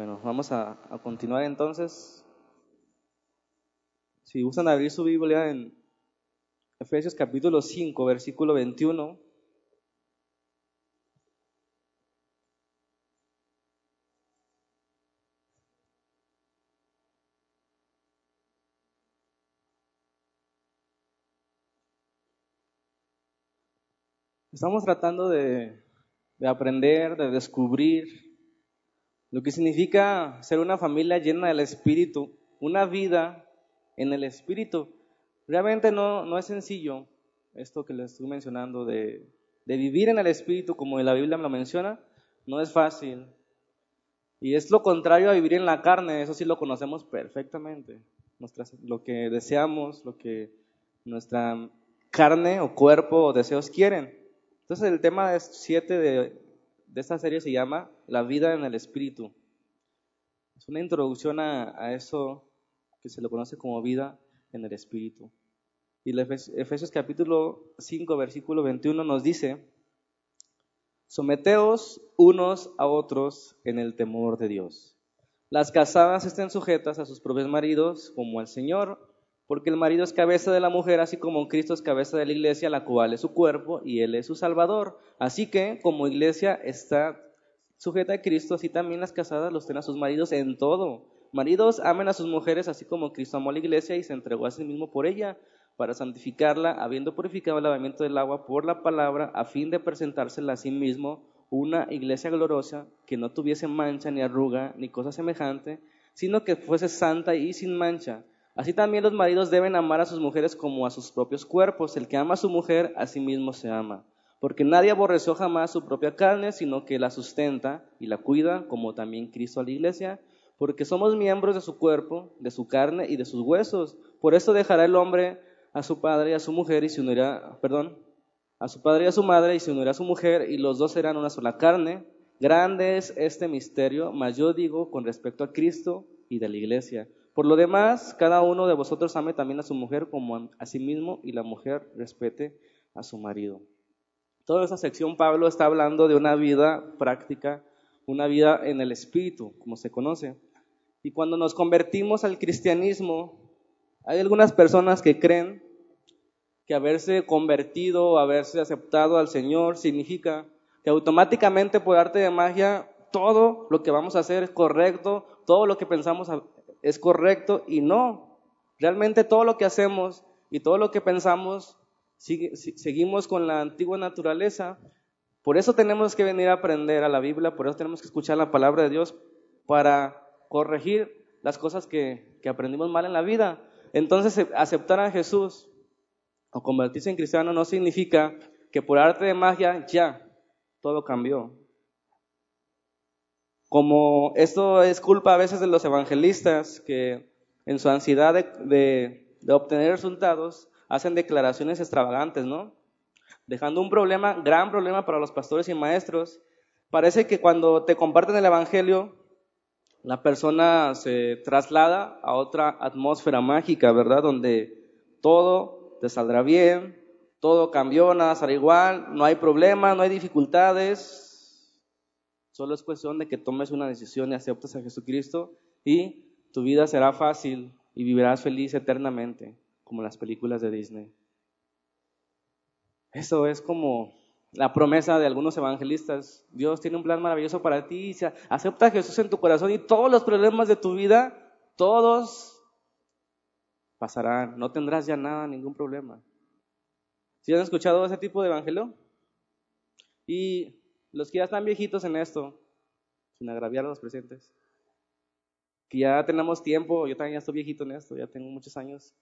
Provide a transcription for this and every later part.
Bueno, vamos a, continuar entonces. Si gustan abrir su Biblia en Efesios capítulo 5, versículo 21. Estamos tratando de aprender, de descubrir lo que significa ser una familia llena del Espíritu, una vida en el Espíritu. Realmente no, no es sencillo esto que les estoy mencionando de, de vivir en el Espíritu, como la Biblia me lo menciona, no es fácil. Y es lo contrario a vivir en la carne, eso sí lo conocemos perfectamente. Nuestras, lo que deseamos, lo que nuestra carne o cuerpo o deseos quieren. Entonces el tema 7 de, de esta serie se llama La vida en el Espíritu. Es una introducción a, eso que se lo conoce como vida en el Espíritu. Y Efesios capítulo 5, versículo 21 nos dice, someteos unos a otros en el temor de Dios. Las casadas estén sujetas a sus propios maridos como al Señor, porque el marido es cabeza de la mujer, así como Cristo es cabeza de la iglesia, la cual es su cuerpo y Él es su Salvador. Así que, como iglesia está sujeta a Cristo, así también las casadas los tengan a sus maridos en todo. Maridos, amen a sus mujeres, así como Cristo amó a la iglesia y se entregó a sí mismo por ella, para santificarla, habiendo purificado el lavamiento del agua por la palabra, a fin de presentársela a sí mismo una iglesia gloriosa, que no tuviese mancha ni arruga ni cosa semejante, sino que fuese santa y sin mancha. Así también los maridos deben amar a sus mujeres como a sus propios cuerpos. El que ama a su mujer, a sí mismo se ama. Porque nadie aborreció jamás su propia carne, sino que la sustenta y la cuida, como también Cristo a la iglesia, porque somos miembros de su cuerpo, de su carne y de sus huesos. Por eso dejará el hombre a su padre y a su mujer y se unirá, perdón, a su padre y a su madre y se unirá a su mujer y los dos serán una sola carne. Grande es este misterio, mas yo digo con respecto a Cristo y de la iglesia. Por lo demás, cada uno de vosotros ame también a su mujer como a sí mismo y la mujer respete a su marido. Toda esa sección Pablo está hablando de una vida práctica, una vida en el espíritu, como se conoce. Y cuando nos convertimos al cristianismo, hay algunas personas que creen que haberse convertido, haberse aceptado al Señor significa que automáticamente por arte de magia todo lo que vamos a hacer es correcto, todo lo que pensamos es correcto y no. Realmente todo lo que hacemos y todo lo que pensamos sigue, seguimos con la antigua naturaleza. Por eso tenemos que venir a aprender a la Biblia, por eso tenemos que escuchar la palabra de Dios para corregir las cosas que, aprendimos mal en la vida. Entonces, aceptar a Jesús o convertirse en cristiano no significa que por arte de magia ya todo cambió. Como esto es culpa a veces de los evangelistas que en su ansiedad de, obtener resultados hacen declaraciones extravagantes, ¿no? Dejando un problema, gran problema para los pastores y maestros. Parece que cuando te comparten el evangelio, la persona se traslada a otra atmósfera mágica, ¿verdad? Donde todo te saldrá bien, todo cambió, nada será igual, no hay problemas, no hay dificultades, Solo es cuestión de que tomes una decisión y aceptes a Jesucristo y tu vida será fácil y vivirás feliz eternamente, como las películas de Disney. Eso es como la promesa de algunos evangelistas. Dios tiene un plan maravilloso para ti. Acepta a Jesús en tu corazón y todos los problemas de tu vida, todos pasarán. No tendrás ya nada, ningún problema. ¿Sí han escuchado ese tipo de evangelio? Y los que ya están viejitos en esto, sin agraviar a los presentes, que ya tenemos tiempo, yo también ya estoy viejito en esto, ya tengo muchos años,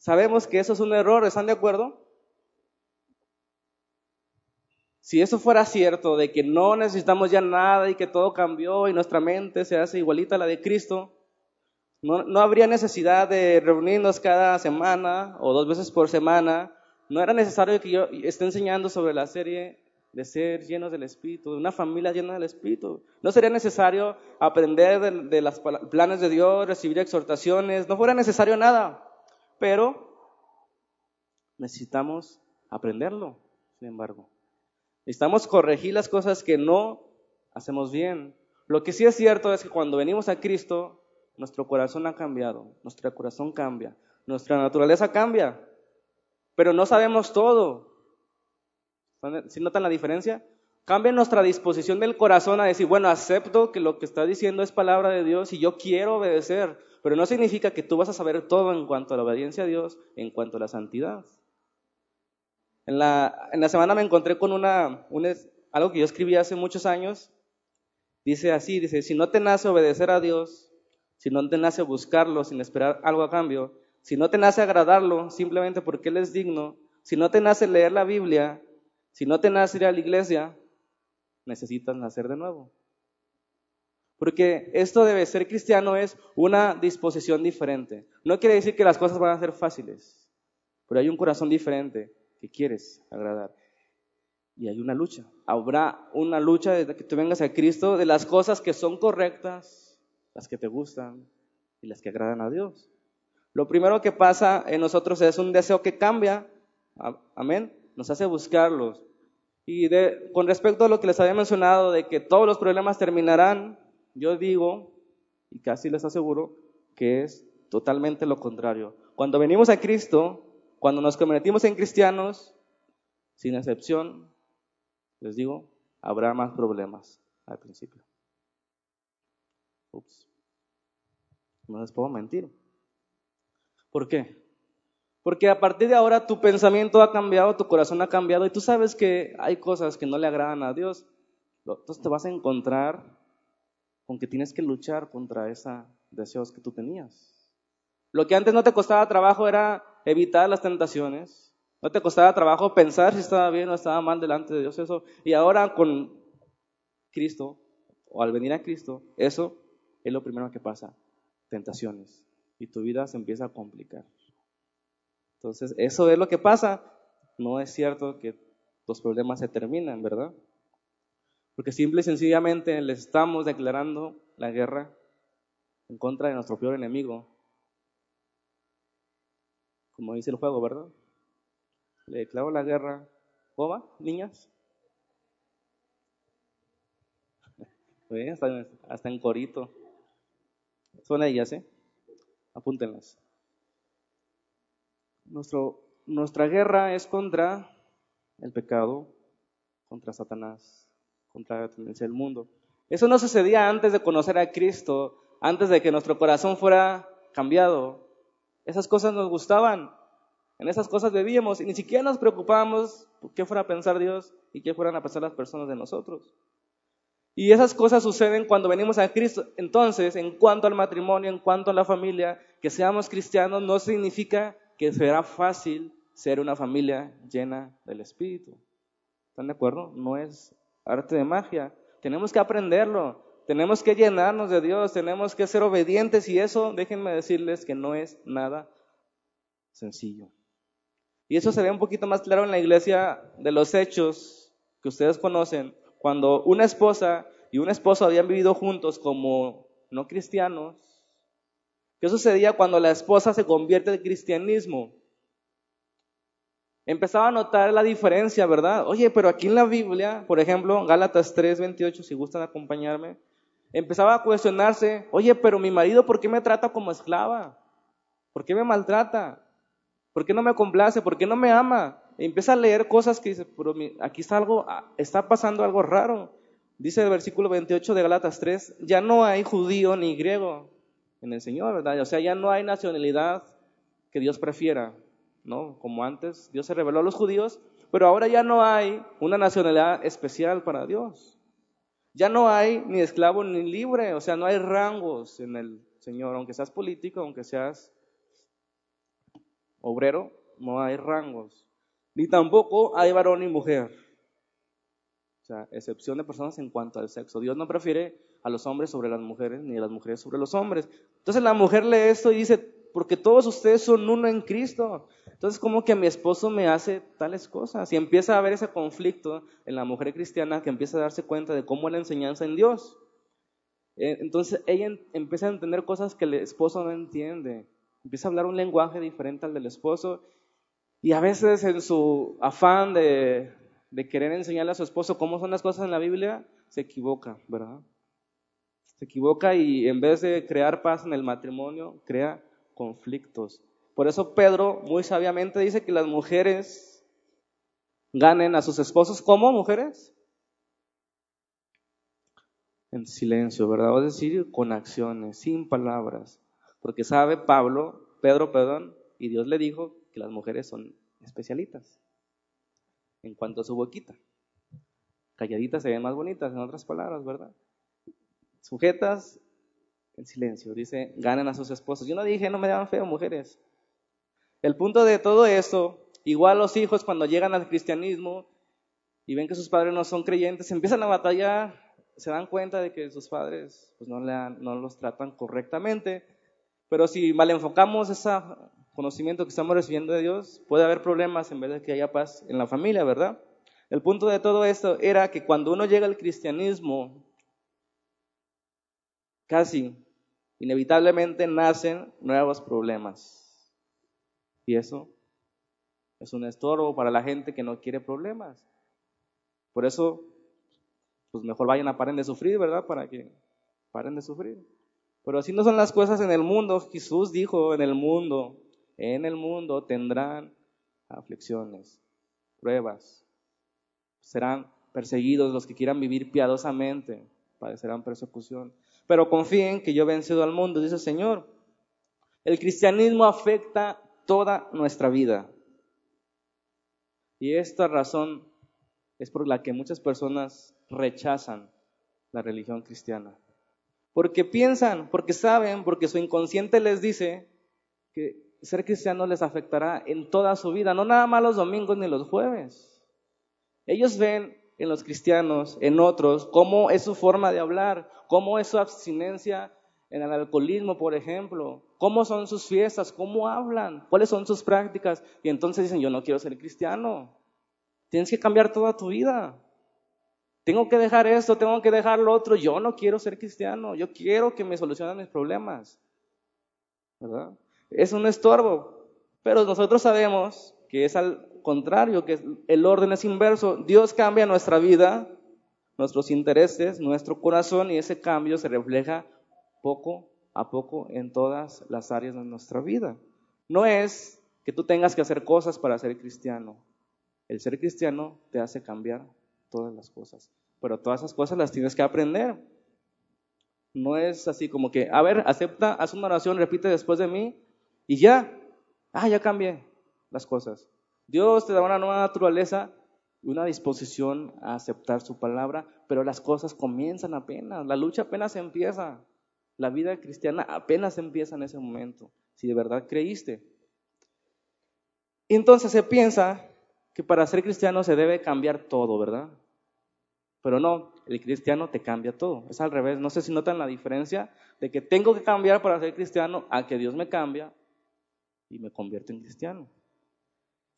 sabemos que eso es un error, ¿están de acuerdo? Si eso fuera cierto, de que no necesitamos ya nada y que todo cambió y nuestra mente se hace igualita a la de Cristo, no, no, habría necesidad de reunirnos cada semana o dos veces por semana. No era necesario que yo esté enseñando sobre la serie de ser llenos del Espíritu, de una familia llena del Espíritu. No sería necesario aprender de, los planes de Dios, recibir exhortaciones, no fuera necesario nada, pero necesitamos aprenderlo, sin embargo. Necesitamos corregir las cosas que no hacemos bien. Lo que sí es cierto es que cuando venimos a Cristo, nuestro corazón ha cambiado, nuestro corazón cambia, nuestra naturaleza cambia, pero no sabemos todo. ¿Sí notan la diferencia? Cambia nuestra disposición del corazón a decir, bueno, acepto que lo que está diciendo es palabra de Dios y yo quiero obedecer, pero no significa que tú vas a saber todo en cuanto a la obediencia a Dios, en cuanto a la santidad. En la, semana me encontré con una, algo que yo escribí hace muchos años. Dice así, dice, si no te nace obedecer a Dios, si no te nace buscarlo sin esperar algo a cambio, si no te nace agradarlo simplemente porque Él es digno, si no te nace leer la Biblia, si no te nace ir a la iglesia, necesitas nacer de nuevo. Porque esto debe ser cristiano es una disposición diferente. No quiere decir que las cosas van a ser fáciles, pero hay un corazón diferente que quieres agradar. Y hay una lucha. Habrá una lucha desde que tú vengas a Cristo de las cosas que son correctas, las que te gustan y las que agradan a Dios. Lo primero que pasa en nosotros es un deseo que cambia. Amén. Nos hace buscarlos. Y con respecto a lo que les había mencionado de que todos los problemas terminarán, yo digo, y casi les aseguro, que es totalmente lo contrario. Cuando venimos a Cristo, cuando nos convertimos en cristianos, sin excepción, les digo, habrá más problemas al principio. Ups. No les puedo mentir. ¿Por qué? Porque a partir de ahora tu pensamiento ha cambiado, tu corazón ha cambiado y tú sabes que hay cosas que no le agradan a Dios. Entonces te vas a encontrar con que tienes que luchar contra esos deseos que tú tenías. Lo que antes no te costaba trabajo era evitar las tentaciones. No te costaba trabajo pensar si estaba bien o estaba mal delante de Dios eso. Y ahora con Cristo, o al venir a Cristo, eso es lo primero que pasa. Tentaciones. Y tu vida se empieza a complicar. Entonces, eso es lo que pasa. No es cierto que los problemas se terminan, ¿verdad? Porque simple y sencillamente les estamos declarando la guerra en contra de nuestro peor enemigo. Como dice el juego, ¿verdad? Le declaro la guerra. ¿Cómo niñas? hasta, hasta en corito. Son ellas, ¿eh? Apúntenlas. Nuestro, nuestra guerra es contra el pecado, contra Satanás, contra la tendencia del mundo. Eso no sucedía antes de conocer a Cristo, antes de que nuestro corazón fuera cambiado. Esas cosas nos gustaban, en esas cosas bebíamos y ni siquiera nos preocupábamos por qué fuera a pensar Dios y qué fueran a pensar las personas de nosotros. Y esas cosas suceden cuando venimos a Cristo. Entonces, en cuanto al matrimonio, en cuanto a la familia, que seamos cristianos no significa que será fácil ser una familia llena del Espíritu. ¿Están de acuerdo? No es arte de magia. Tenemos que aprenderlo. Tenemos que llenarnos de Dios. Tenemos que ser obedientes y eso, déjenme decirles que no es nada sencillo. Y eso se ve un poquito más claro en la iglesia de los hechos que ustedes conocen, cuando una esposa y un esposo habían vivido juntos como no cristianos ¿Qué sucedía cuando la esposa se convierte al cristianismo? Empezaba a notar la diferencia, ¿verdad? Oye, pero aquí en la Biblia, por ejemplo, Gálatas 3, 28, si gustan acompañarme, empezaba a cuestionarse, oye, pero mi marido, ¿por qué me trata como esclava? ¿Por qué me maltrata? ¿Por qué no me complace? ¿Por qué no me ama? Empieza a leer cosas que dice, pero aquí está algo, ah, está pasando algo raro. Dice el versículo 28 de Gálatas 3, ya no hay judío ni griego, en el Señor, ¿verdad? O sea, ya no hay nacionalidad que Dios prefiera, ¿no? Como antes, Dios se reveló a los judíos, pero ahora ya no hay una nacionalidad especial para Dios. Ya no hay ni esclavo ni libre, o sea, no hay rangos en el Señor, aunque seas político, aunque seas obrero, no hay rangos. Ni tampoco hay varón ni mujer. O sea, excepción de personas en cuanto al sexo. Dios no prefiere a los hombres sobre las mujeres, ni a las mujeres sobre los hombres. Entonces la mujer lee esto y dice, porque todos ustedes son uno en Cristo. Entonces, como que mi esposo me hace tales cosas? Y empieza a haber ese conflicto en la mujer cristiana que empieza a darse cuenta de cómo es la enseñanza en Dios. Eh, entonces, ella empieza a entender cosas que el esposo no entiende. Empieza a hablar un lenguaje diferente al del esposo. Y a veces en su afán de, de querer enseñarle a su esposo cómo son las cosas en la Biblia, se equivoca, ¿verdad? Se equivoca y en vez de crear paz en el matrimonio, crea conflictos. Por eso Pedro muy sabiamente dice que las mujeres ganen a sus esposos como mujeres en silencio, ¿verdad? Es decir, con acciones, sin palabras. Porque sabe Pablo, Pedro, perdón, y Dios le dijo que las mujeres son especialitas en cuanto a su boquita. Calladitas se ven más bonitas, en otras palabras, ¿verdad? Sujetas en silencio. Dice, ganen a sus esposos. Yo no dije, no me daban feo, mujeres. El punto de todo esto, igual los hijos cuando llegan al cristianismo y ven que sus padres no son creyentes, empiezan a batallar, se dan cuenta de que sus padres pues, no, no los tratan correctamente. Pero si mal enfocamos ese conocimiento que estamos recibiendo de Dios, puede haber problemas en vez de que haya paz en la familia, ¿verdad? El punto de todo esto era que cuando uno llega al cristianismo, casi inevitablemente nacen nuevos problemas. Y eso es un estorbo para la gente que no quiere problemas. Por eso, pues mejor vayan a paren de sufrir, ¿verdad? Para que paren de sufrir. Pero así no son las cosas en el mundo. Jesús dijo, en el mundo, en el mundo tendrán aflicciones, pruebas. Serán perseguidos los que quieran vivir piadosamente, padecerán persecución pero confíen que yo he vencido al mundo, dice el Señor. El cristianismo afecta toda nuestra vida. Y esta razón es por la que muchas personas rechazan la religión cristiana. Porque piensan, porque saben, porque su inconsciente les dice que ser cristiano les afectará en toda su vida, no nada más los domingos ni los jueves. Ellos ven en los cristianos, en otros, cómo es su forma de hablar, cómo es su abstinencia en el alcoholismo, por ejemplo, cómo son sus fiestas, cómo hablan, cuáles son sus prácticas. Y entonces dicen, yo no quiero ser cristiano. Tienes que cambiar toda tu vida. Tengo que dejar esto, tengo que dejar lo otro. Yo no quiero ser cristiano. Yo quiero que me solucionen mis problemas. ¿Verdad? Es un estorbo. Pero nosotros sabemos que es contrario, que el orden es inverso. Dios cambia nuestra vida, nuestros intereses, nuestro corazón y ese cambio se refleja poco a poco en todas las áreas de nuestra vida. No es que tú tengas que hacer cosas para ser cristiano. El ser cristiano te hace cambiar todas las cosas, pero todas esas cosas las tienes que aprender. No es así como que, a ver, acepta, haz una oración, repite después de mí y ya, ah, ya cambié las cosas. Dios te da una nueva naturaleza una disposición a aceptar su palabra, pero las cosas comienzan apenas, la lucha apenas empieza, la vida cristiana apenas empieza en ese momento, si de verdad creíste. Entonces se piensa que para ser cristiano se debe cambiar todo, ¿verdad? Pero no, el cristiano te cambia todo. Es al revés. No sé si notan la diferencia de que tengo que cambiar para ser cristiano a que Dios me cambia y me convierte en cristiano.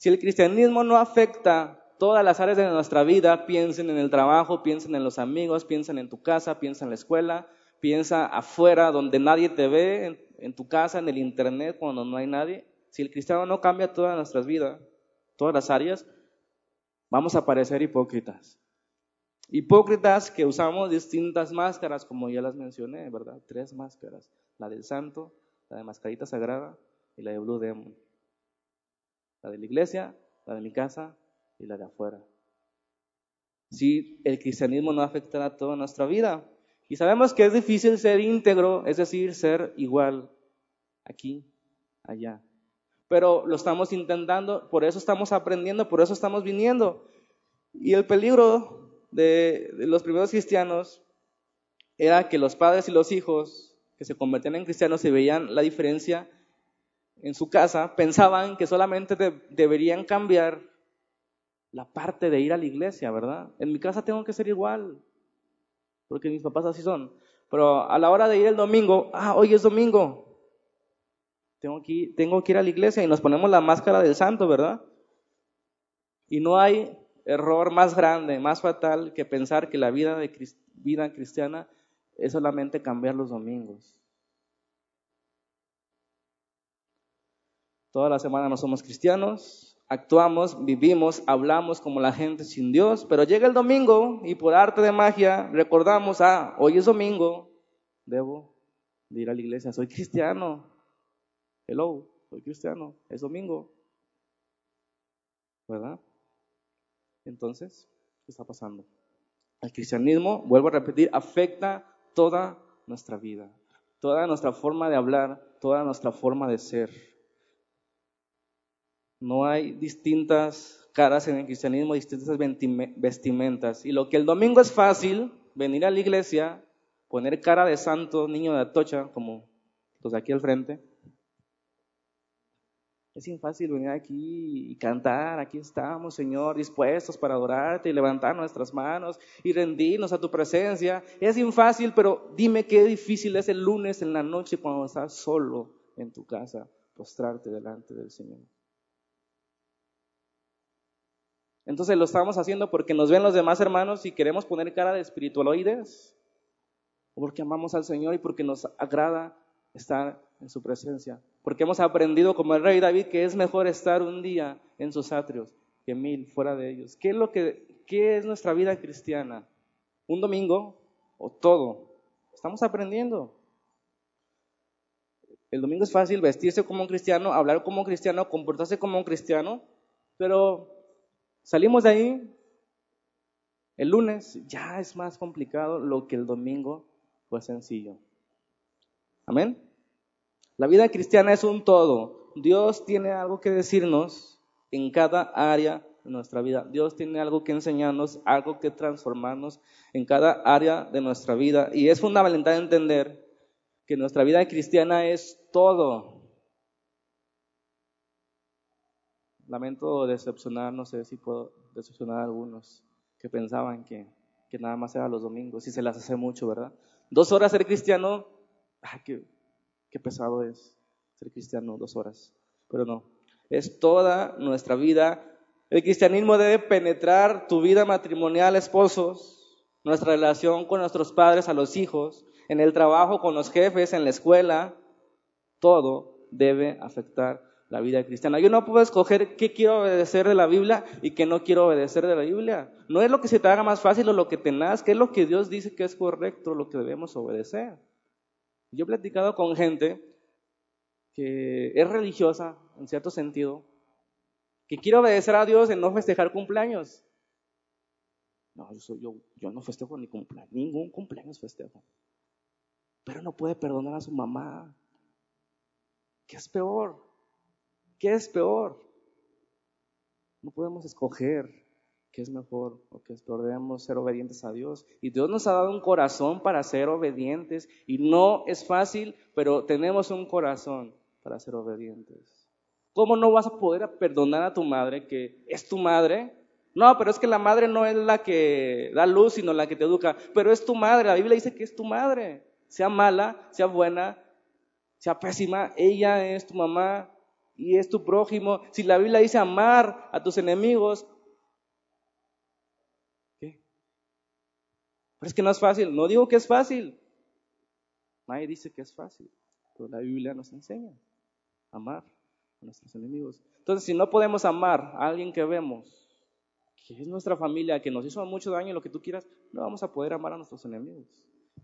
Si el cristianismo no afecta todas las áreas de nuestra vida, piensen en el trabajo, piensen en los amigos, piensen en tu casa, piensen en la escuela, piensa afuera donde nadie te ve, en, tu casa, en el internet, cuando no hay nadie. Si el cristiano no cambia todas nuestras vidas, todas las áreas, vamos a parecer hipócritas. Hipócritas que usamos distintas máscaras, como ya las mencioné, ¿verdad? Tres máscaras. La del santo, la de mascarita sagrada y la de Blue Demon la de la iglesia, la de mi casa y la de afuera. Si el cristianismo no afectará toda nuestra vida. Y sabemos que es difícil ser íntegro, es decir, ser igual aquí, allá. Pero lo estamos intentando, por eso estamos aprendiendo, por eso estamos viniendo. Y el peligro de, de los primeros cristianos era que los padres y los hijos que se convertían en cristianos se veían la diferencia en su casa pensaban que solamente deberían cambiar la parte de ir a la iglesia, ¿verdad? En mi casa tengo que ser igual, porque mis papás así son. Pero a la hora de ir el domingo, ah, hoy es domingo, tengo que, tengo que ir a la iglesia y nos ponemos la máscara del santo, ¿verdad? Y no hay error más grande, más fatal que pensar que la vida, de, vida cristiana es solamente cambiar los domingos. Toda la semana no somos cristianos, actuamos, vivimos, hablamos como la gente sin Dios, pero llega el domingo y por arte de magia recordamos, ah, hoy es domingo, debo de ir a la iglesia. Soy cristiano. Hello, soy cristiano. Es domingo. ¿Verdad? Entonces, ¿qué está pasando? El cristianismo, vuelvo a repetir, afecta toda nuestra vida, toda nuestra forma de hablar, toda nuestra forma de ser. No hay distintas caras en el cristianismo, distintas vestimentas. Y lo que el domingo es fácil, venir a la iglesia, poner cara de santo, niño de atocha, como los de aquí al frente, es fácil venir aquí y cantar, aquí estamos, Señor, dispuestos para adorarte y levantar nuestras manos y rendirnos a tu presencia. Es fácil, pero dime qué difícil es el lunes en la noche cuando estás solo en tu casa, postrarte delante del Señor. Entonces lo estamos haciendo porque nos ven los demás hermanos y queremos poner cara de espiritualoides, o porque amamos al Señor y porque nos agrada estar en su presencia. Porque hemos aprendido como el rey David que es mejor estar un día en sus atrios que mil fuera de ellos. ¿Qué es, lo que, qué es nuestra vida cristiana? ¿Un domingo o todo? Estamos aprendiendo. El domingo es fácil vestirse como un cristiano, hablar como un cristiano, comportarse como un cristiano, pero salimos de ahí. El lunes ya es más complicado lo que el domingo fue sencillo. Amén. La vida cristiana es un todo. Dios tiene algo que decirnos en cada área de nuestra vida. Dios tiene algo que enseñarnos, algo que transformarnos en cada área de nuestra vida. Y es fundamental entender que nuestra vida cristiana es todo. Lamento decepcionar, no sé si puedo decepcionar a algunos que pensaban que, que nada más era los domingos y se las hace mucho, ¿verdad? Dos horas ser cristiano, ay, que qué pesado es ser cristiano dos horas. Pero no, es toda nuestra vida. El cristianismo debe penetrar tu vida matrimonial, esposos, nuestra relación con nuestros padres, a los hijos, en el trabajo con los jefes, en la escuela. Todo debe afectar la vida cristiana. Yo no puedo escoger qué quiero obedecer de la Biblia y qué no quiero obedecer de la Biblia. No es lo que se te haga más fácil o lo que te nazca, es lo que Dios dice que es correcto, lo que debemos obedecer. Yo he platicado con gente que es religiosa, en cierto sentido, que quiere obedecer a Dios en no festejar cumpleaños. No, yo, yo, no festejo ni cumpleaños, ningún cumpleaños festejo. Pero no puede perdonar a su mamá. ¿Qué es peor? ¿Qué es peor? No podemos escoger qué es mejor o qué es peor. Debemos ser obedientes a Dios. Y Dios nos ha dado un corazón para ser obedientes. Y no es fácil, pero tenemos un corazón para ser obedientes. ¿Cómo no vas a poder perdonar a tu madre que es tu madre? No, pero es que la madre no es la que da luz, sino la que te educa. Pero es tu madre. La Biblia dice que es tu madre. Sea mala, sea buena, sea pésima, ella es tu mamá y es tu prójimo. Si la Biblia dice amar a tus enemigos, Pero es que no es fácil. No digo que es fácil. Nadie dice que es fácil. Pero la Biblia nos enseña amar a nuestros enemigos. Entonces, si no podemos amar a alguien que vemos, que es nuestra familia, que nos hizo mucho daño, lo que tú quieras, no vamos a poder amar a nuestros enemigos.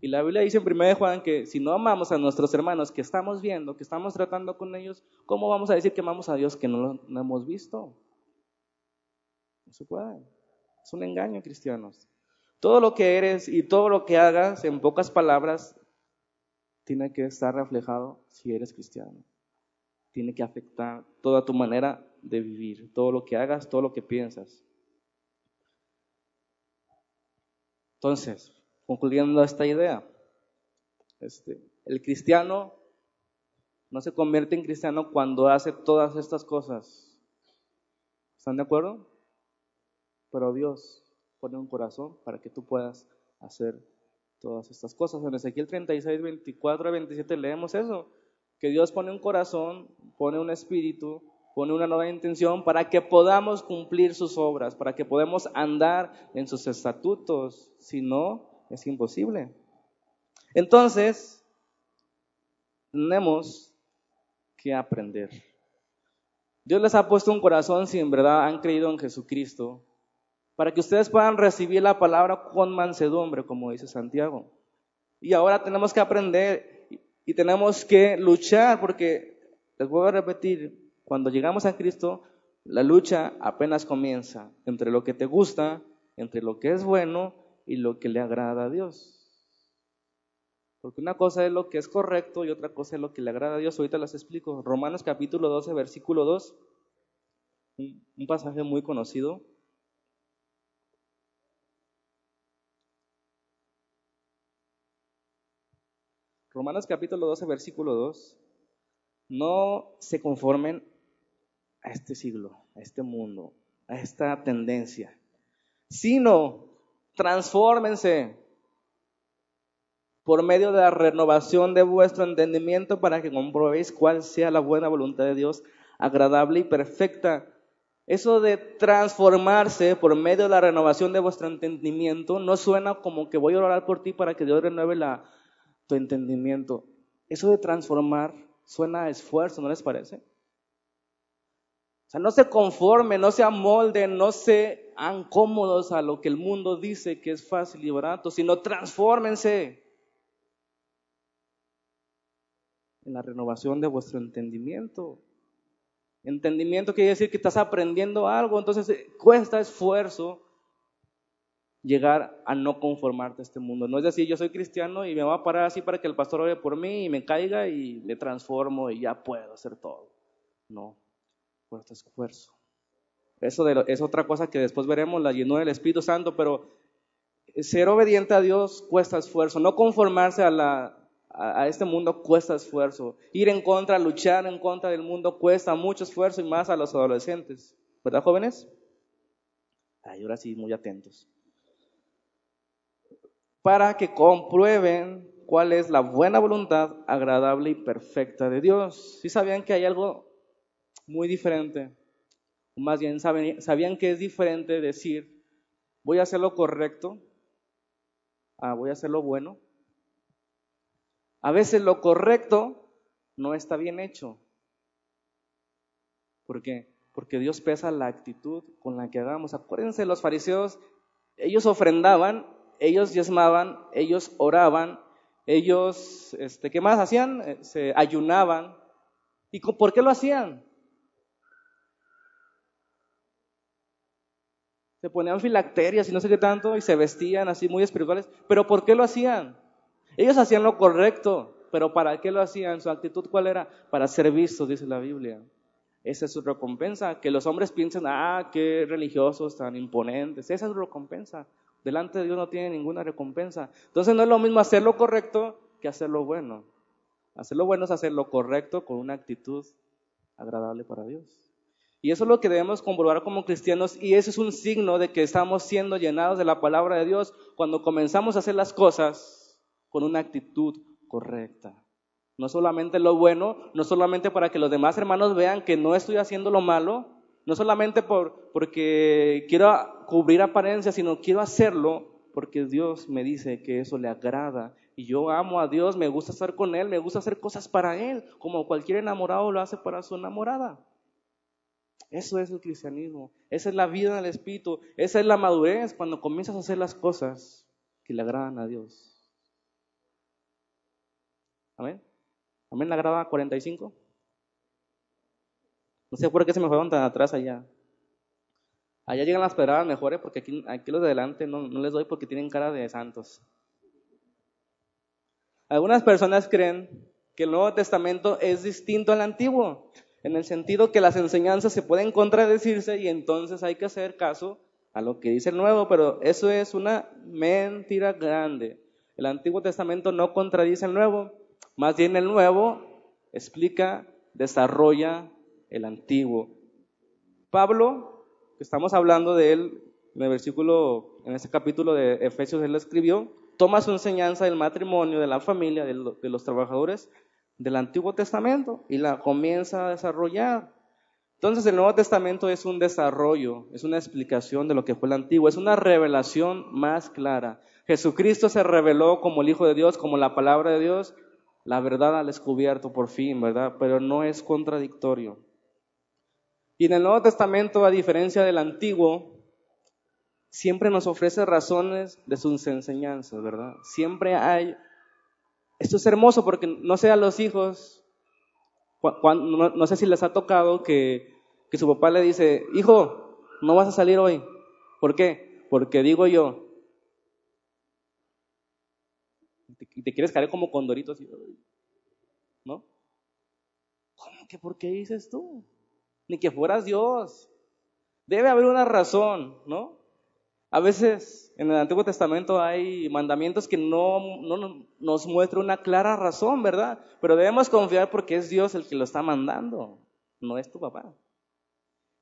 Y la Biblia dice en 1 Juan que si no amamos a nuestros hermanos que estamos viendo, que estamos tratando con ellos, ¿cómo vamos a decir que amamos a Dios que no lo hemos visto? No se puede. Es un engaño, cristianos. Todo lo que eres y todo lo que hagas, en pocas palabras, tiene que estar reflejado si eres cristiano. Tiene que afectar toda tu manera de vivir, todo lo que hagas, todo lo que piensas. Entonces, concluyendo esta idea, este, el cristiano no se convierte en cristiano cuando hace todas estas cosas. ¿Están de acuerdo? Pero Dios pone un corazón para que tú puedas hacer todas estas cosas. En Ezequiel 36, 24 27 leemos eso, que Dios pone un corazón, pone un espíritu, pone una nueva intención para que podamos cumplir sus obras, para que podamos andar en sus estatutos. Si no, es imposible. Entonces, tenemos que aprender. Dios les ha puesto un corazón si en verdad han creído en Jesucristo, para que ustedes puedan recibir la palabra con mansedumbre, como dice Santiago. Y ahora tenemos que aprender y tenemos que luchar porque, les voy a repetir, cuando llegamos a Cristo, la lucha apenas comienza entre lo que te gusta, entre lo que es bueno y lo que le agrada a Dios. Porque una cosa es lo que es correcto y otra cosa es lo que le agrada a Dios. Ahorita las explico. Romanos capítulo 12, versículo 2, un pasaje muy conocido. Romanos capítulo 12, versículo 2. No se conformen a este siglo, a este mundo, a esta tendencia, sino transfórmense por medio de la renovación de vuestro entendimiento para que comprobéis cuál sea la buena voluntad de Dios, agradable y perfecta. Eso de transformarse por medio de la renovación de vuestro entendimiento no suena como que voy a orar por ti para que Dios renueve tu entendimiento. Eso de transformar suena a esfuerzo, ¿no les parece? O sea, no se conformen, no se amolden, no sean cómodos a lo que el mundo dice que es fácil y barato, sino transfórmense en la renovación de vuestro entendimiento. Entendimiento quiere decir que estás aprendiendo algo, entonces eh, cuesta esfuerzo llegar a no conformarte a este mundo. No es decir, yo soy cristiano y me voy a parar así para que el pastor ore por mí y me caiga y me transformo y ya puedo hacer todo. No, cuesta esfuerzo. Eso es otra cosa que después veremos, la llenura del Espíritu Santo, pero ser obediente a Dios cuesta esfuerzo. No conformarse a, la, a, este mundo cuesta esfuerzo. Ir en contra, luchar en contra del mundo cuesta mucho esfuerzo y más a los adolescentes. ¿Verdad, jóvenes? Ay, ahora sí, muy atentos para que comprueben cuál es la buena voluntad agradable y perfecta de Dios. ¿Sí sabían que hay algo muy diferente? Más bien, ¿sabían que es diferente decir, voy a hacer lo correcto, ah, voy a hacer lo bueno? A veces lo correcto no está bien hecho. ¿Por qué? Porque Dios pesa la actitud con la que hagamos. Acuérdense, los fariseos, ellos ofrendaban ellos diezmaban, ellos oraban, ellos, este, ¿qué más hacían? Eh, se ayunaban. ¿Y por qué lo hacían? Se ponían filacterias y no sé qué tanto y se vestían así muy espirituales. ¿Pero por qué lo hacían? Ellos hacían lo correcto, pero ¿para qué lo hacían? ¿Su actitud cuál era? Para ser vistos, dice la Biblia. Esa es su recompensa. Que los hombres piensen, ah, qué religiosos tan imponentes. Esa es su recompensa. Delante de Dios no tiene ninguna recompensa. Entonces no es lo mismo hacer lo correcto que hacer lo bueno. Hacer lo bueno es hacer lo correcto con una actitud agradable para Dios. Y eso es lo que debemos comprobar como cristianos y ese es un signo de que estamos siendo llenados de la palabra de Dios cuando comenzamos a hacer las cosas con una actitud correcta. No solamente lo bueno, no solamente para que los demás hermanos vean que no estoy haciendo lo malo, no solamente por, porque quiero cubrir apariencias, sino quiero hacerlo porque Dios me dice que eso le agrada. Y yo amo a Dios, me gusta estar con Él, me gusta hacer cosas para Él, como cualquier enamorado lo hace para su enamorada. Eso es el cristianismo, esa es la vida del Espíritu, esa es la madurez cuando comienzas a hacer las cosas que le agradan a Dios. Amén. Amén, la grada 45. No sé por qué se me fueron tan atrás allá. Allá llegan las pedradas mejores porque aquí, aquí los de adelante no, no les doy porque tienen cara de santos. Algunas personas creen que el Nuevo Testamento es distinto al Antiguo, en el sentido que las enseñanzas se pueden contradecirse y entonces hay que hacer caso a lo que dice el Nuevo, pero eso es una mentira grande. El Antiguo Testamento no contradice el Nuevo, más bien el Nuevo explica, desarrolla el antiguo. Pablo, que estamos hablando de él en el versículo, en este capítulo de Efesios, él escribió, toma su enseñanza del matrimonio, de la familia, de, los trabajadores del Antiguo Testamento y la comienza a desarrollar. Entonces el Nuevo Testamento es un desarrollo, es una explicación de lo que fue el Antiguo, es una revelación más clara. Jesucristo se reveló como el Hijo de Dios, como la palabra de Dios, la verdad al descubierto por fin, ¿verdad? Pero no es contradictorio. Y en el Nuevo Testamento, a diferencia del Antiguo, siempre nos ofrece razones de sus enseñanzas, ¿verdad? Siempre hay esto es hermoso porque no sé a los hijos, no, sé si les ha tocado que, su papá le dice, hijo, no vas a salir hoy. ¿Por qué? Porque digo yo, y te quieres caer como condorito así, ¿no? ¿Cómo que por qué dices tú? Ni que fueras Dios. Debe haber una razón, ¿no? A veces en el Antiguo Testamento hay mandamientos que no, nos muestran una clara razón, ¿verdad? Pero debemos confiar porque es Dios el que lo está mandando, no es tu papá.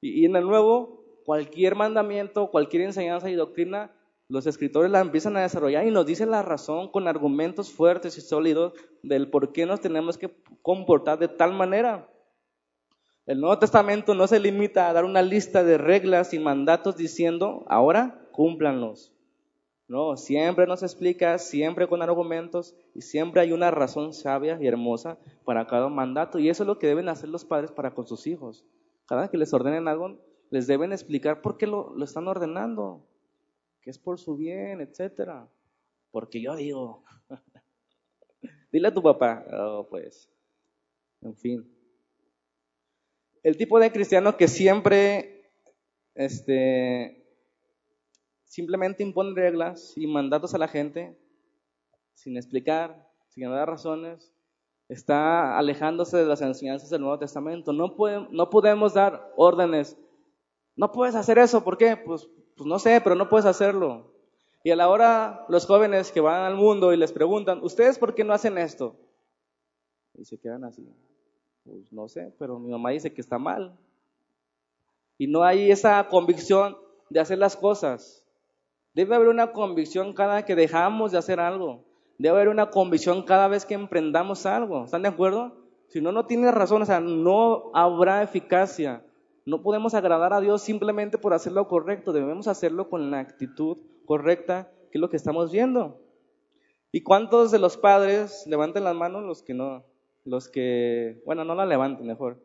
Y, y en el Nuevo, cualquier mandamiento, cualquier enseñanza y doctrina, los escritores la empiezan a desarrollar y nos dicen la razón con argumentos fuertes y sólidos del por qué nos tenemos que comportar de tal manera. El Nuevo Testamento no se limita a dar una lista de reglas y mandatos diciendo, ahora cúmplanlos. No, siempre nos explica, siempre con argumentos y siempre hay una razón sabia y hermosa para cada mandato. Y eso es lo que deben hacer los padres para con sus hijos. Cada que les ordenen algo, les deben explicar por qué lo, están ordenando, que es por su bien, etcétera. Porque yo digo, dile a tu papá, oh, pues, en fin el tipo de cristiano que siempre este, simplemente impone reglas y mandatos a la gente sin explicar, sin dar razones, está alejándose de las enseñanzas del Nuevo Testamento. No, no podemos dar órdenes. No puedes hacer eso, ¿por qué? Pues, pues no sé, pero no puedes hacerlo. Y a la hora los jóvenes que van al mundo y les preguntan, ¿ustedes por qué no hacen esto? Y se quedan así. Pues no sé, pero mi mamá dice que está mal. Y no hay esa convicción de hacer las cosas. Debe haber una convicción cada que dejamos de hacer algo. Debe haber una convicción cada vez que emprendamos algo. ¿Están de acuerdo? Si no, no tiene razón, o sea, no habrá eficacia. No podemos agradar a Dios simplemente por hacer lo correcto. Debemos hacerlo con la actitud correcta, que es lo que estamos viendo. ¿Y cuántos de los padres, levanten las manos los que no, los que, bueno, no la levanten mejor.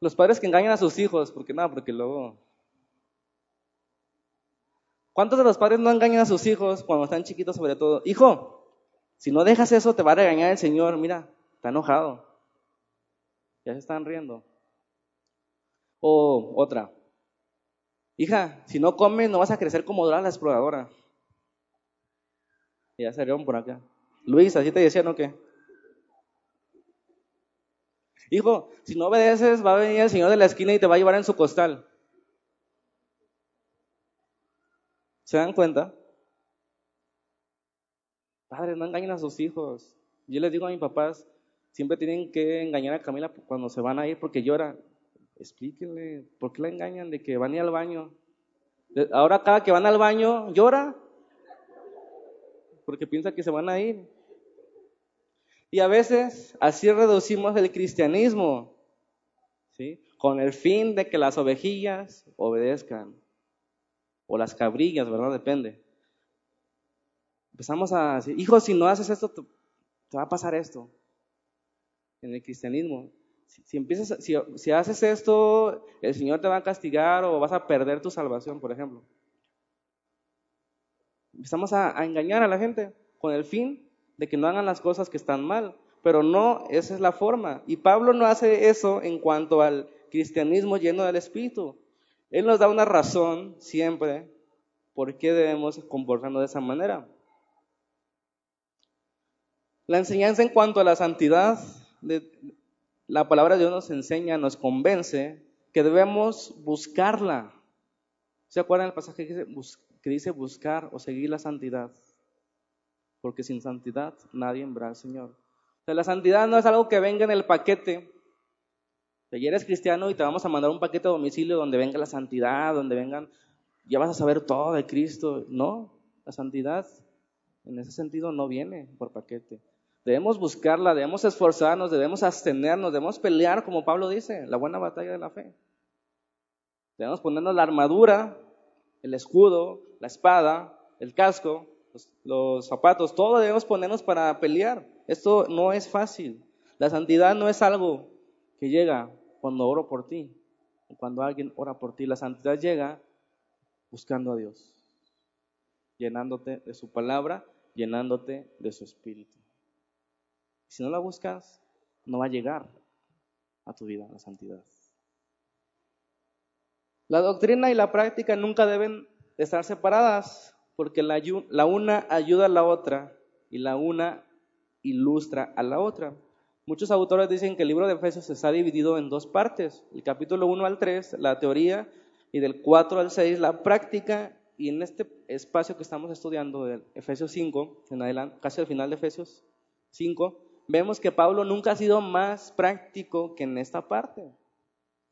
Los padres que engañan a sus hijos, porque nada, porque luego... ¿Cuántos de los padres no engañan a sus hijos cuando están chiquitos sobre todo? Hijo, si no dejas eso te va a regañar el Señor, mira, está enojado. Ya se están riendo. O otra, hija, si no comes no vas a crecer como Dora la exploradora. Ya se rieron por acá. Luis, ¿así te decían o qué? Hijo, si no obedeces, va a venir el Señor de la esquina y te va a llevar en su costal. ¿Se dan cuenta? Padres, no engañen a sus hijos. Yo les digo a mis papás, siempre tienen que engañar a Camila cuando se van a ir porque llora. Explíquenle, ¿por qué la engañan de que van a ir al baño? Ahora cada que van al baño llora porque piensa que se van a ir. Y a veces así reducimos el cristianismo, ¿sí? Con el fin de que las ovejillas obedezcan, o las cabrillas, ¿verdad? Depende. Empezamos a decir, hijo, si no haces esto, te, va a pasar esto. En el cristianismo, si, empiezas, si, haces esto, el Señor te va a castigar o vas a perder tu salvación, por ejemplo. Empezamos a engañar a la gente con el fin de que no hagan las cosas que están mal, pero no, esa es la forma. Y Pablo no hace eso en cuanto al cristianismo lleno del Espíritu. Él nos da una razón siempre por qué debemos comportarnos de esa manera. La enseñanza en cuanto a la santidad, la palabra de Dios nos enseña, nos convence que debemos buscarla. ¿Se acuerdan el pasaje que dice buscar o seguir la santidad? porque sin santidad nadie verá al Señor. La santidad no es algo que venga en el paquete. Sea, eres cristiano y te vamos a mandar un paquete a domicilio donde venga la santidad, donde vengan, ya vas a saber todo de Cristo. No, la santidad en ese sentido no viene por paquete. Debemos buscarla, debemos esforzarnos, debemos abstenernos, debemos pelear, como Pablo dice, la buena batalla de la fe. Debemos ponernos la armadura, el escudo, la espada, el casco, los, zapatos, todo debemos ponernos para pelear. Esto no es fácil. La santidad no es algo que llega cuando oro por ti, cuando alguien ora por ti. La santidad llega buscando a Dios, llenándote de su palabra, llenándote de su espíritu. Si no la buscas, no va a llegar a tu vida la santidad. La doctrina y la práctica nunca deben estar separadas porque la, la una ayuda a la otra y la una ilustra a la otra. Muchos autores dicen que el libro de Efesios está dividido en dos partes, el capítulo 1 al 3, la teoría, y del 4 al 6, la práctica, y en este espacio que estamos estudiando, de Efesios 5, en adelante, casi al final de Efesios 5, vemos que Pablo nunca ha sido más práctico que en esta parte.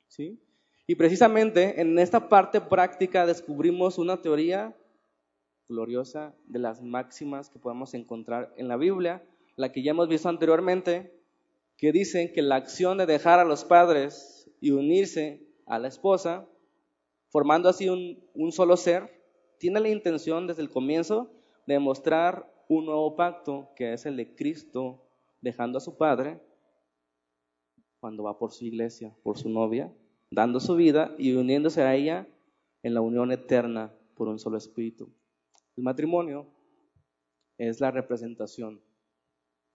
¿sí? Y precisamente en esta parte práctica descubrimos una teoría gloriosa de las máximas que podemos encontrar en la Biblia, la que ya hemos visto anteriormente, que dicen que la acción de dejar a los padres y unirse a la esposa, formando así un, solo ser, tiene la intención desde el comienzo de mostrar un nuevo pacto, que es el de Cristo dejando a su padre cuando va por su iglesia, por su novia, dando su vida y uniéndose a ella en la unión eterna por un solo espíritu. El matrimonio es la representación,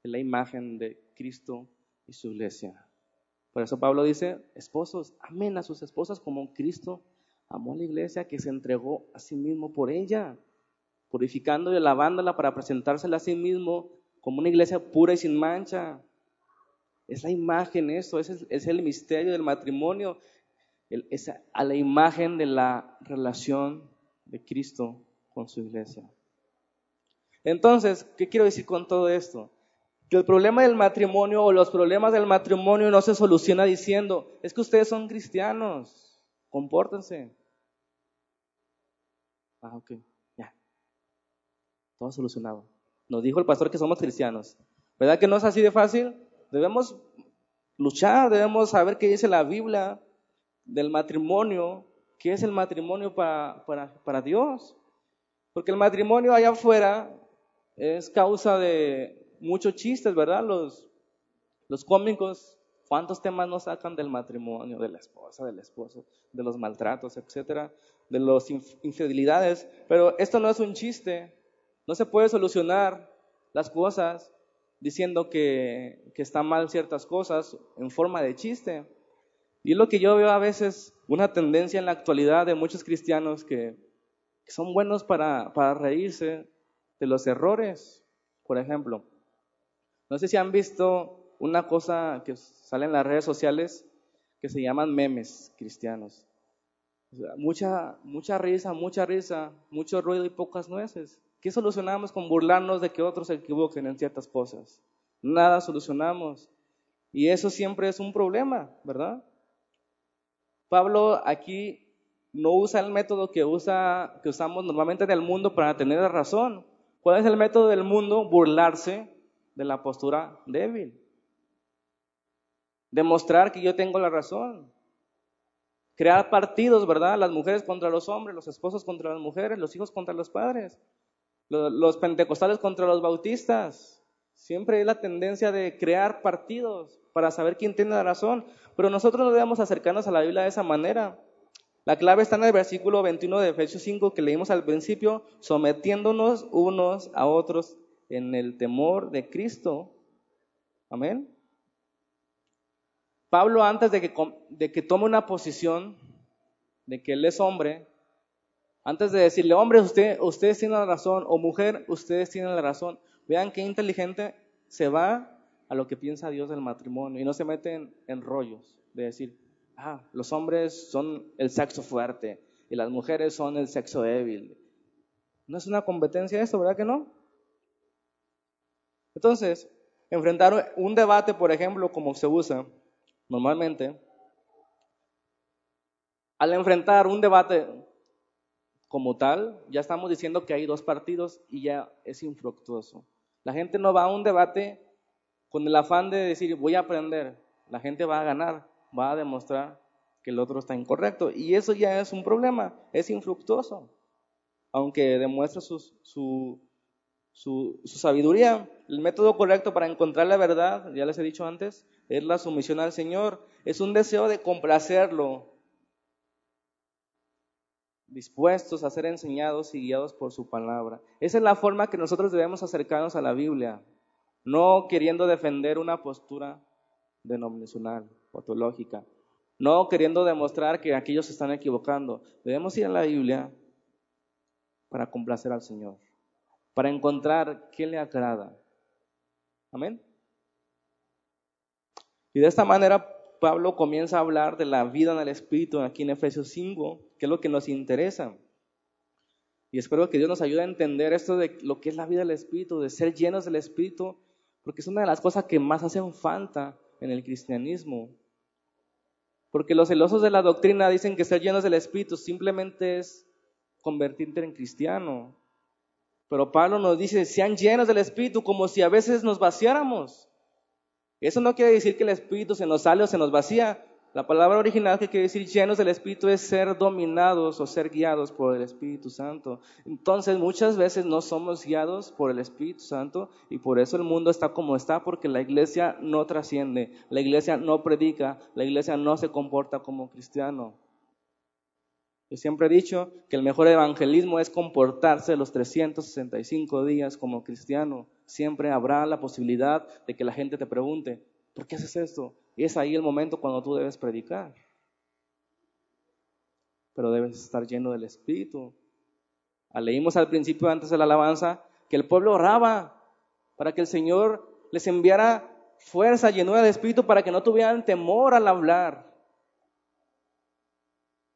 es la imagen de Cristo y su iglesia. Por eso Pablo dice, esposos, amen a sus esposas como Cristo amó a la iglesia que se entregó a sí mismo por ella, purificando y lavándola para presentársela a sí mismo como una iglesia pura y sin mancha. Es la imagen eso, es el, es el misterio del matrimonio, es a la imagen de la relación de Cristo con su iglesia. Entonces, ¿qué quiero decir con todo esto? Que el problema del matrimonio o los problemas del matrimonio no se soluciona diciendo, es que ustedes son cristianos, compórtense. Ah, ok, ya. Todo solucionado. Nos dijo el pastor que somos cristianos. ¿Verdad que no es así de fácil? Debemos luchar, debemos saber qué dice la Biblia del matrimonio, qué es el matrimonio para, para, para Dios. Porque el matrimonio allá afuera es causa de muchos chistes, ¿verdad? Los, los cómicos, ¿cuántos temas nos sacan del matrimonio, de la esposa, del esposo, de los maltratos, etcétera, de las infidelidades? Pero esto no es un chiste. No se puede solucionar las cosas diciendo que, que están mal ciertas cosas en forma de chiste. Y es lo que yo veo a veces, una tendencia en la actualidad de muchos cristianos que son buenos para, para reírse de los errores. Por ejemplo, no sé si han visto una cosa que sale en las redes sociales que se llaman memes cristianos. mucha, mucha risa, mucha risa, mucho ruido y pocas nueces. ¿Qué solucionamos con burlarnos de que otros se equivoquen en ciertas cosas? Nada solucionamos. Y eso siempre es un problema, ¿verdad? Pablo aquí no usa el método que, usa, que usamos normalmente en el mundo para tener razón. ¿Cuál es el método del mundo? Burlarse de la postura débil. Demostrar que yo tengo la razón. Crear partidos, ¿verdad? Las mujeres contra los hombres, los esposos contra las mujeres, los hijos contra los padres, los pentecostales contra los bautistas. Siempre hay la tendencia de crear partidos para saber quién tiene la razón. Pero nosotros no debemos acercarnos a la Biblia de esa manera. La clave está en el versículo 21 de Efesios 5 que leímos al principio, sometiéndonos unos a otros en el temor de Cristo. Amén. Pablo antes de que, tome una posición, de que él es hombre, antes de decirle, hombre, usted, ustedes tienen la razón, o mujer, ustedes tienen la razón, vean qué inteligente se va a lo que piensa Dios del matrimonio y no se mete en rollos de decir, ah, los hombres son el sexo fuerte y las mujeres son el sexo débil. ¿No es una competencia esto, verdad que no? Entonces, enfrentar un debate, por ejemplo, como se usa normalmente, al enfrentar un debate como tal, ya estamos diciendo que hay dos partidos y ya es infructuoso. La gente no va a un debate con el afán de decir voy a aprender, la gente va a ganar, va a demostrar que el otro está incorrecto. Y eso ya es un problema, es infructuoso. Aunque demuestra su, su, sabiduría, el método correcto para encontrar la verdad, ya les he dicho antes, es la sumisión al Señor. Es un deseo de complacerlo, dispuestos a ser enseñados y guiados por su palabra. Esa es la forma que nosotros debemos acercarnos a la Biblia, no queriendo defender una postura denominacional o teológica, no queriendo demostrar que aquellos se están equivocando. Debemos ir a la Biblia para complacer al Señor, para encontrar qué le agrada. Amén. Y de esta manera Pablo comienza a hablar de la vida en el Espíritu aquí en Efesios 5, que es lo que nos interesa. Y espero que Dios nos ayude a entender esto de lo que es la vida del Espíritu, de ser llenos del Espíritu, porque es una de las cosas que más hacen falta en el cristianismo. Porque los celosos de la doctrina dicen que ser llenos del Espíritu simplemente es convertirte en cristiano. Pero Pablo nos dice, sean llenos del Espíritu como si a veces nos vaciáramos. Eso no quiere decir que el Espíritu se nos sale o se nos vacía, la palabra original que quiere decir llenos del Espíritu es ser dominados o ser guiados por el Espíritu Santo. Entonces muchas veces no somos guiados por el Espíritu Santo y por eso el mundo está como está porque la iglesia no trasciende, la iglesia no predica, la iglesia no se comporta como cristiano. Yo siempre he dicho que el mejor evangelismo es comportarse los 365 días como cristiano. Siempre habrá la posibilidad de que la gente te pregunte, ¿por qué haces esto? Y es ahí el momento cuando tú debes predicar. Pero debes estar lleno del Espíritu. Ah, leímos al principio, antes de la alabanza, que el pueblo oraba para que el Señor les enviara fuerza, llenura de Espíritu, para que no tuvieran temor al hablar.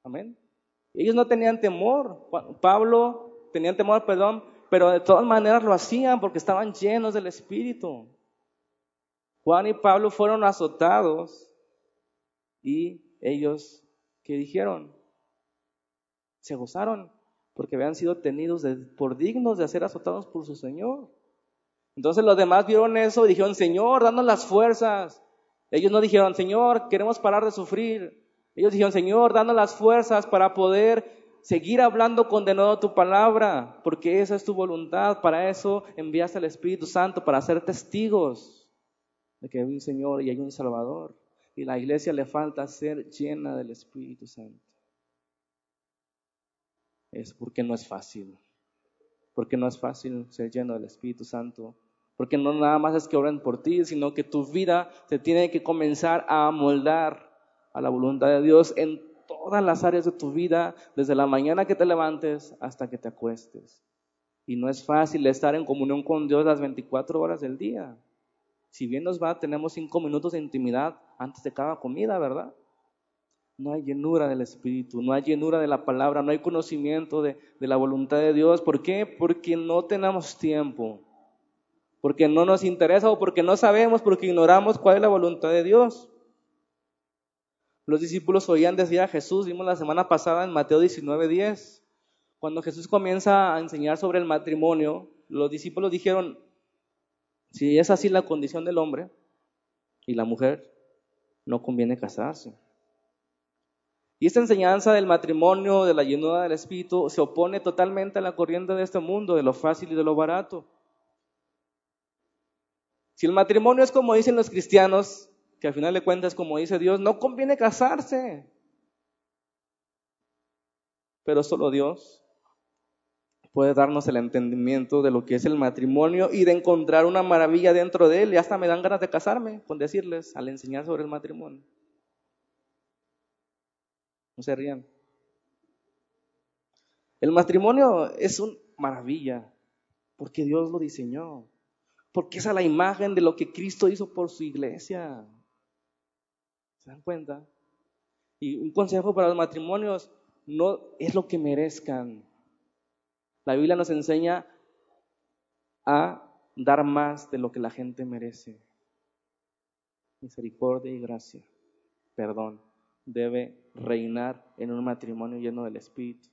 Amén. Ellos no tenían temor. Pablo tenía temor, perdón, pero de todas maneras lo hacían porque estaban llenos del Espíritu. Juan y Pablo fueron azotados y ellos, ¿qué dijeron? Se gozaron porque habían sido tenidos por dignos de ser azotados por su Señor. Entonces los demás vieron eso y dijeron, Señor, danos las fuerzas. Ellos no dijeron, Señor, queremos parar de sufrir. Ellos dijeron, Señor, danos las fuerzas para poder seguir hablando con de nuevo tu palabra, porque esa es tu voluntad. Para eso enviaste al Espíritu Santo, para ser testigos de que hay un Señor y hay un Salvador. Y la iglesia le falta ser llena del Espíritu Santo. Es porque no es fácil. Porque no es fácil ser lleno del Espíritu Santo. Porque no nada más es que oren por ti, sino que tu vida se tiene que comenzar a amoldar a la voluntad de Dios en todas las áreas de tu vida, desde la mañana que te levantes hasta que te acuestes. Y no es fácil estar en comunión con Dios las 24 horas del día. Si bien nos va, tenemos cinco minutos de intimidad antes de cada comida, ¿verdad? No hay llenura del Espíritu, no hay llenura de la palabra, no hay conocimiento de, de la voluntad de Dios. ¿Por qué? Porque no tenemos tiempo, porque no nos interesa o porque no sabemos, porque ignoramos cuál es la voluntad de Dios. Los discípulos oían decir a Jesús, vimos la semana pasada en Mateo 19:10, cuando Jesús comienza a enseñar sobre el matrimonio, los discípulos dijeron, si es así la condición del hombre y la mujer, no conviene casarse. Y esta enseñanza del matrimonio, de la llenura del espíritu, se opone totalmente a la corriente de este mundo, de lo fácil y de lo barato. Si el matrimonio es como dicen los cristianos, que al final de cuentas, como dice Dios, no conviene casarse. Pero solo Dios puede darnos el entendimiento de lo que es el matrimonio y de encontrar una maravilla dentro de él. Y hasta me dan ganas de casarme con decirles al enseñar sobre el matrimonio. No se rían. El matrimonio es una maravilla porque Dios lo diseñó. Porque es a la imagen de lo que Cristo hizo por su iglesia. ¿Se dan cuenta? Y un consejo para los matrimonios, no es lo que merezcan, la Biblia nos enseña a dar más de lo que la gente merece. Misericordia y gracia, perdón, debe reinar en un matrimonio lleno del Espíritu.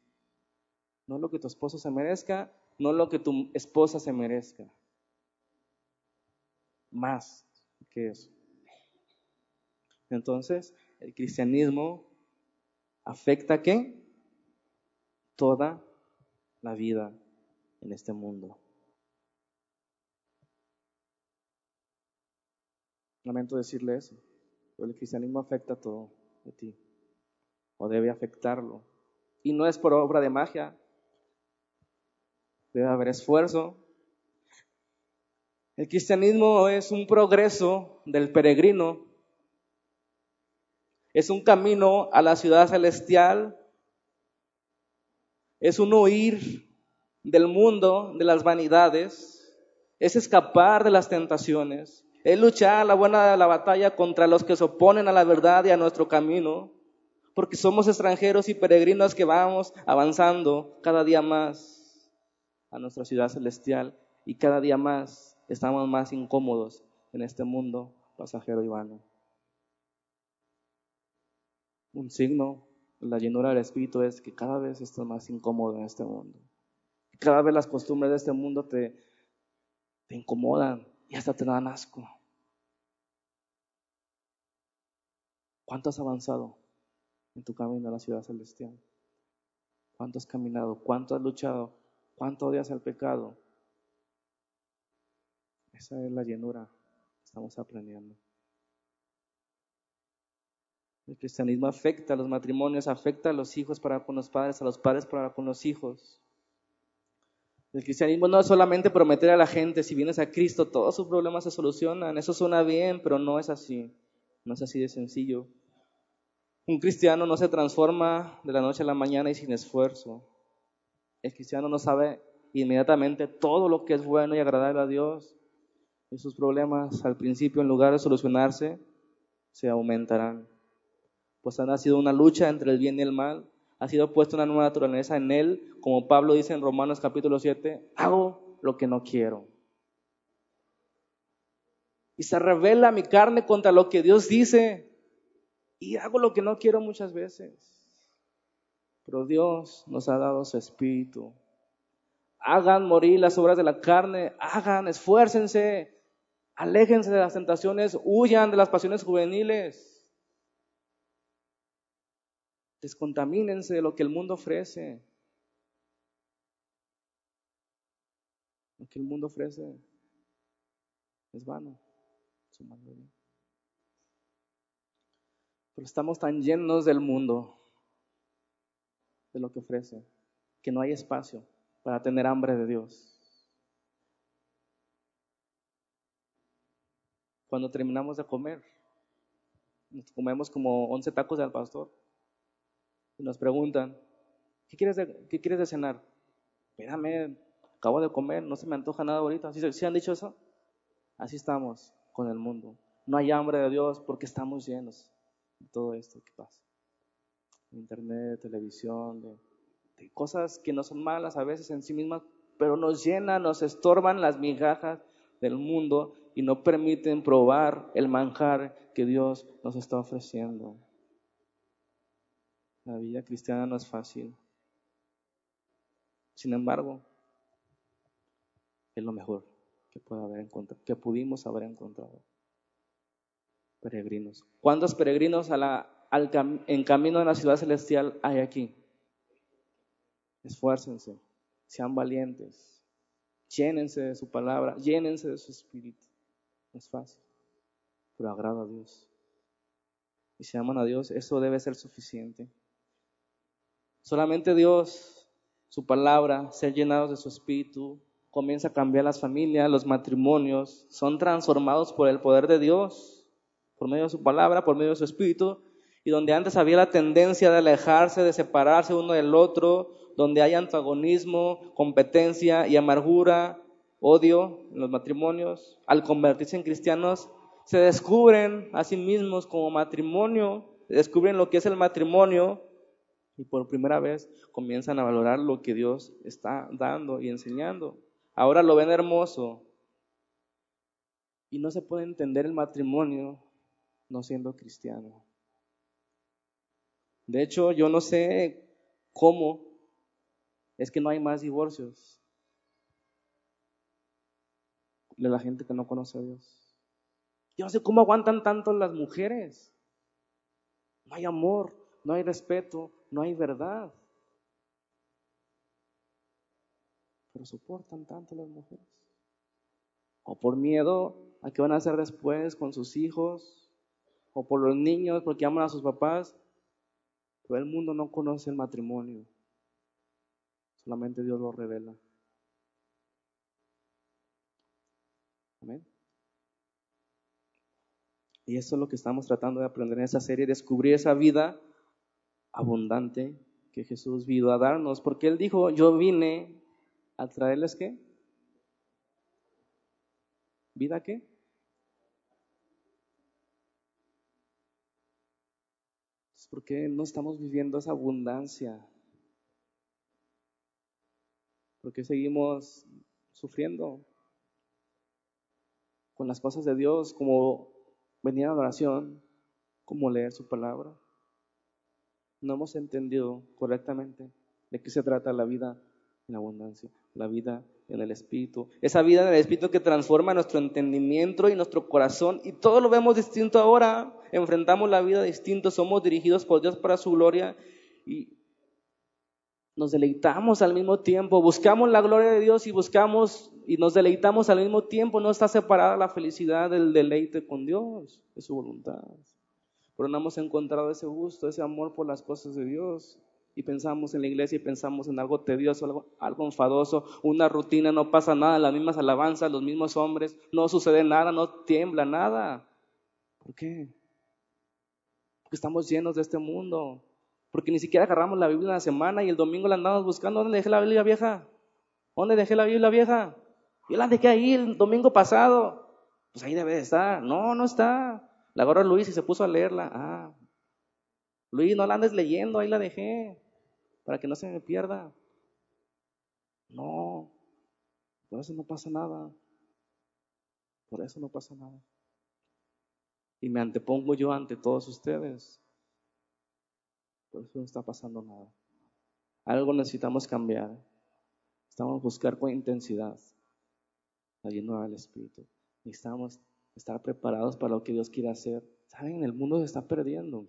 No lo que tu esposo se merezca, no lo que tu esposa se merezca. Más que eso. Entonces, el cristianismo afecta a qué? Toda la vida en este mundo. Lamento decirle eso, pero el cristianismo afecta todo de ti, o debe afectarlo. Y no es por obra de magia, debe haber esfuerzo, El cristianismo es un progreso del peregrino, es un camino a la ciudad celestial, es un huir del mundo, de las vanidades, es escapar de las tentaciones, es luchar la buena la batalla contra los que se oponen a la verdad y a nuestro camino, porque somos extranjeros y peregrinos que vamos avanzando cada día más a nuestra ciudad celestial. Y cada día más estamos más incómodos en este mundo pasajero y vano. Un signo de la llenura del Espíritu es que cada vez estás más incómodo en este mundo. Cada vez las costumbres de este mundo te, te incomodan y hasta te dan asco. ¿Cuánto has avanzado en tu camino a la ciudad celestial? ¿Cuánto has caminado? ¿Cuánto has luchado? ¿Cuánto odias el pecado? Esa es la llenura que estamos aprendiendo. El cristianismo afecta a los matrimonios, afecta a los hijos para con los padres, a los padres para con los hijos. El cristianismo no es solamente prometer a la gente, si vienes a Cristo, todos sus problemas se solucionan. Eso suena bien, pero no es así. No es así de sencillo. Un cristiano no se transforma de la noche a la mañana y sin esfuerzo. El cristiano no sabe inmediatamente todo lo que es bueno y agradable a Dios. Y sus problemas al principio, en lugar de solucionarse, se aumentarán. Pues ha nacido una lucha entre el bien y el mal. Ha sido puesta una nueva naturaleza en él. Como Pablo dice en Romanos capítulo 7, hago lo que no quiero. Y se revela mi carne contra lo que Dios dice y hago lo que no quiero muchas veces. Pero Dios nos ha dado su espíritu. Hagan morir las obras de la carne, hagan, esfuércense, aléjense de las tentaciones, huyan de las pasiones juveniles. Descontamínense de lo que el mundo ofrece. Lo que el mundo ofrece es vano. Pero estamos tan llenos del mundo, de lo que ofrece, que no hay espacio para tener hambre de Dios. Cuando terminamos de comer, comemos como 11 tacos del pastor nos preguntan, ¿qué quieres de, qué quieres de cenar? Espérame, acabo de comer, no se me antoja nada ahorita. ¿Sí, ¿Sí han dicho eso? Así estamos con el mundo. No hay hambre de Dios porque estamos llenos todo esto que pasa. Internet, televisión, de, cosas que no son malas a veces en sí mismas, pero nos llenan, nos estorban las migajas del mundo y no permiten probar el manjar que Dios nos está ofreciendo. La vida cristiana no es fácil. Sin embargo, es lo mejor que, puede haber encontrado, que pudimos haber encontrado peregrinos. ¿Cuántos peregrinos en camino a la ciudad celestial hay aquí? Esfuércense, sean valientes, llénense de su palabra, llénense de su espíritu. No es fácil, pero agrada a Dios. Y si aman a Dios, eso debe ser suficiente. Solamente Dios, su palabra, ser llenados de su espíritu, comienza a cambiar las familias, los matrimonios, son transformados por el poder de Dios por medio de su palabra, por medio de su espíritu, y donde antes había la tendencia de alejarse, de separarse uno del otro, donde hay antagonismo, competencia y amargura, odio en los matrimonios, al convertirse en cristianos, se descubren a sí mismos como matrimonio, descubren lo que es el matrimonio y por primera vez comienzan a valorar lo que Dios está dando y enseñando. Ahora lo ven hermoso y no se puede entender el matrimonio no siendo cristiano. De hecho, yo no sé cómo es que no hay más divorcios de la gente que no conoce a Dios. Yo no sé cómo aguantan tanto las mujeres. No hay amor, no hay respeto, no hay verdad. Pero soportan tanto las mujeres. O por miedo a qué van a hacer después con sus hijos, o por los niños porque aman a sus papás, pero el mundo no conoce el matrimonio. Solamente Dios lo revela. Amén. Y eso es lo que estamos tratando de aprender en esa serie, descubrir esa vida abundante que Jesús vino a darnos, porque Él dijo, yo vine a traerles qué? ¿Vida qué? ¿Por qué no estamos viviendo esa abundancia? ¿Por qué seguimos sufriendo con las cosas de Dios como venir a la oración, como leer su palabra? No hemos entendido correctamente de qué se trata la vida en abundancia, la vida en el Espíritu. Esa vida en el Espíritu que transforma nuestro entendimiento y nuestro corazón y todo lo vemos distinto ahora. Enfrentamos la vida distinto, somos dirigidos por Dios para su gloria y nos deleitamos al mismo tiempo. Buscamos la gloria de Dios y buscamos y nos deleitamos al mismo tiempo. No está separada la felicidad del deleite con Dios, de su voluntad. Pero no hemos encontrado ese gusto, ese amor por las cosas de Dios y pensamos en la iglesia y pensamos en algo tedioso, algo, algo enfadoso, una rutina, no pasa nada, las mismas alabanzas, los mismos hombres, no sucede nada, no tiembla nada. ¿Por qué? Porque estamos llenos de este mundo. Porque ni siquiera agarramos la Biblia una semana y el domingo la andamos buscando. ¿Dónde dejé la Biblia vieja? ¿Dónde dejé la Biblia vieja? Yo la dejé ahí el domingo pasado. Pues ahí debe de estar. No, no está. La agarró Luis y se puso a leerla. Ah, Luis, no la andes leyendo, ahí la dejé para que no se me pierda. No, por eso no pasa nada. Por eso no pasa nada. Y me antepongo yo ante todos ustedes. Por eso no está pasando nada. Algo necesitamos cambiar. Necesitamos buscar con intensidad la llenura del Espíritu. Necesitamos estar preparados para lo que Dios quiere hacer. Saben, el mundo se está perdiendo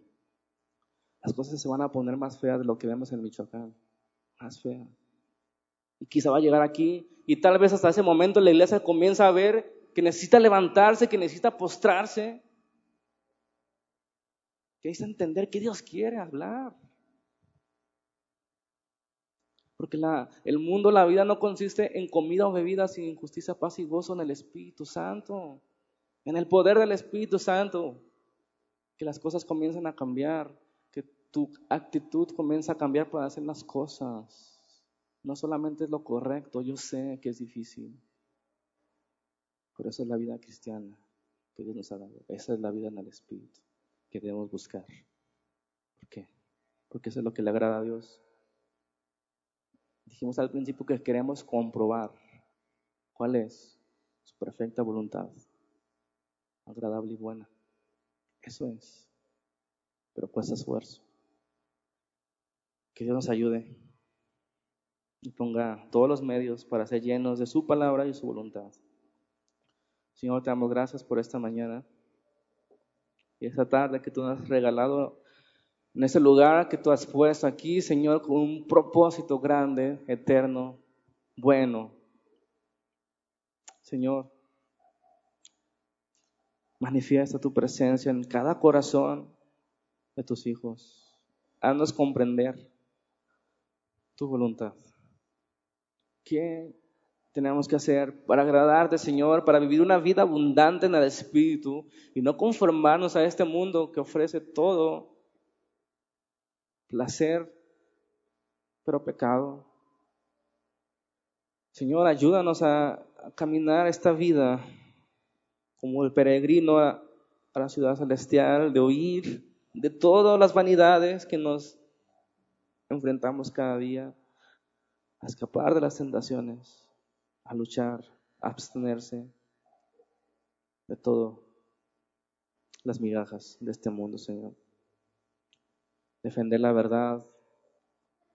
las cosas se van a poner más feas de lo que vemos en Michoacán. Más feas. Y quizá va a llegar aquí y tal vez hasta ese momento la iglesia comienza a ver que necesita levantarse, que necesita postrarse, que necesita entender que Dios quiere hablar. Porque el mundo, la vida no consiste en comida o bebida, sin injusticia, paz y gozo en el Espíritu Santo, en el poder del Espíritu Santo. Que las cosas comiencen a cambiar tu actitud comienza a cambiar para hacer las cosas. No solamente es lo correcto, yo sé que es difícil. Por eso es la vida cristiana que Dios nos ha dado. Esa es la vida en el Espíritu que debemos buscar. ¿Por qué? Porque eso es lo que le agrada a Dios. Dijimos al principio que queremos comprobar cuál es su perfecta voluntad, agradable y buena. Eso es, pero cuesta esfuerzo. Que Dios nos ayude y ponga todos los medios para ser llenos de su palabra y su voluntad. Señor, te damos gracias por esta mañana y esta tarde que tú nos has regalado en ese lugar que tú has puesto aquí, Señor, con un propósito grande, eterno, bueno. Señor, manifiesta tu presencia en cada corazón de tus hijos. Haznos comprender tu voluntad. ¿Qué tenemos que hacer para agradarte, Señor, para vivir una vida abundante en el Espíritu y no conformarnos a este mundo que ofrece todo placer, pero pecado? Señor, ayúdanos a, caminar esta vida como el peregrino a la ciudad celestial, de oír de todas las vanidades que nos enfrentamos cada día a escapar de las tentaciones, a luchar, a abstenerse de todo las migajas de este mundo, Señor. Defender la verdad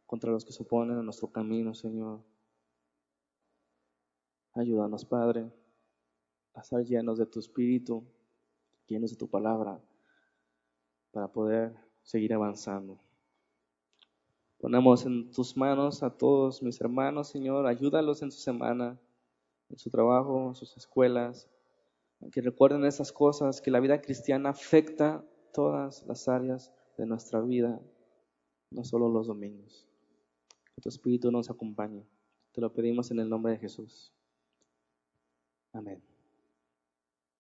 contra los que se oponen a nuestro camino, Señor. Ayúdanos, Padre, a estar llenos de tu espíritu, llenos de tu palabra, para poder seguir avanzando. Ponemos en tus manos a todos mis hermanos, Señor. Ayúdalos en su semana, en su trabajo, en sus escuelas. Que recuerden esas cosas, que la vida cristiana afecta todas las áreas de nuestra vida, no solo los domingos. Que tu Espíritu nos acompañe. Te lo pedimos en el nombre de Jesús. Amén.